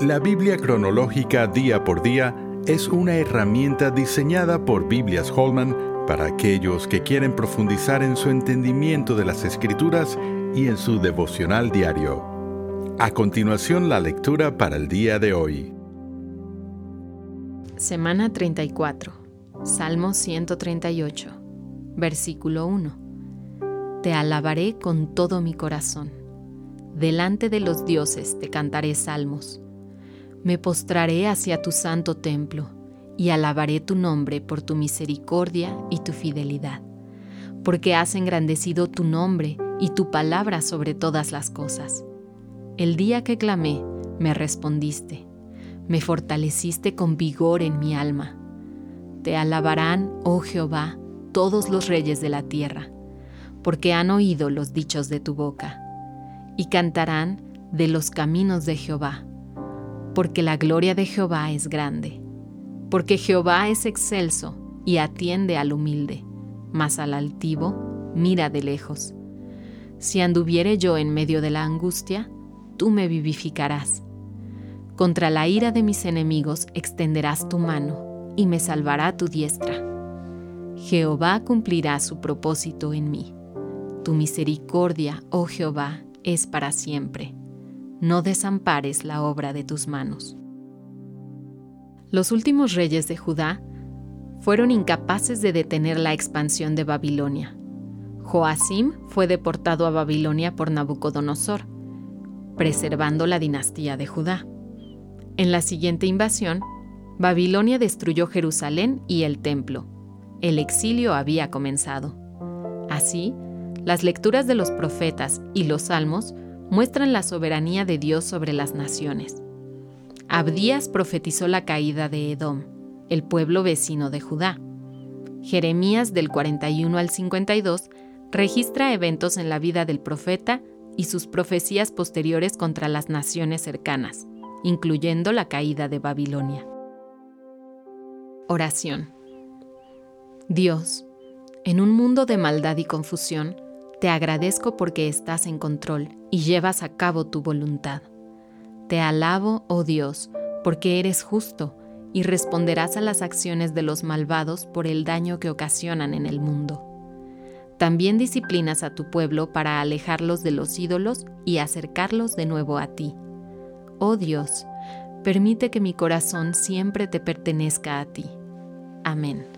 La Biblia cronológica día por día es una herramienta diseñada por Biblias Holman para aquellos que quieren profundizar en su entendimiento de las escrituras y en su devocional diario. A continuación la lectura para el día de hoy. Semana 34, Salmo 138, versículo 1. Te alabaré con todo mi corazón. Delante de los dioses te cantaré salmos. Me postraré hacia tu santo templo y alabaré tu nombre por tu misericordia y tu fidelidad, porque has engrandecido tu nombre y tu palabra sobre todas las cosas. El día que clamé, me respondiste, me fortaleciste con vigor en mi alma. Te alabarán, oh Jehová, todos los reyes de la tierra, porque han oído los dichos de tu boca, y cantarán de los caminos de Jehová, porque la gloria de Jehová es grande porque Jehová es excelso y atiende al humilde, mas al altivo mira de lejos. Si anduviere yo en medio de la angustia, tú me vivificarás. Contra la ira de mis enemigos extenderás tu mano y me salvará tu diestra. Jehová cumplirá su propósito en mí. Tu misericordia, oh Jehová, es para siempre. No desampares la obra de tus manos. Los últimos reyes de Judá fueron incapaces de detener la expansión de Babilonia. Joacim fue deportado a Babilonia por Nabucodonosor, preservando la dinastía de Judá. En la siguiente invasión, Babilonia destruyó Jerusalén y el templo. El exilio había comenzado. Así, las lecturas de los profetas y los salmos muestran la soberanía de Dios sobre las naciones. Abdías profetizó la caída de Edom, el pueblo vecino de Judá. Jeremías del 41 al 52 registra eventos en la vida del profeta y sus profecías posteriores contra las naciones cercanas, incluyendo la caída de Babilonia. Oración. Dios, en un mundo de maldad y confusión, te agradezco porque estás en control y llevas a cabo tu voluntad. Te alabo, oh Dios, porque eres justo y responderás a las acciones de los malvados por el daño que ocasionan en el mundo. También disciplinas a tu pueblo para alejarlos de los ídolos y acercarlos de nuevo a ti. Oh Dios, permite que mi corazón siempre te pertenezca a ti. Amén.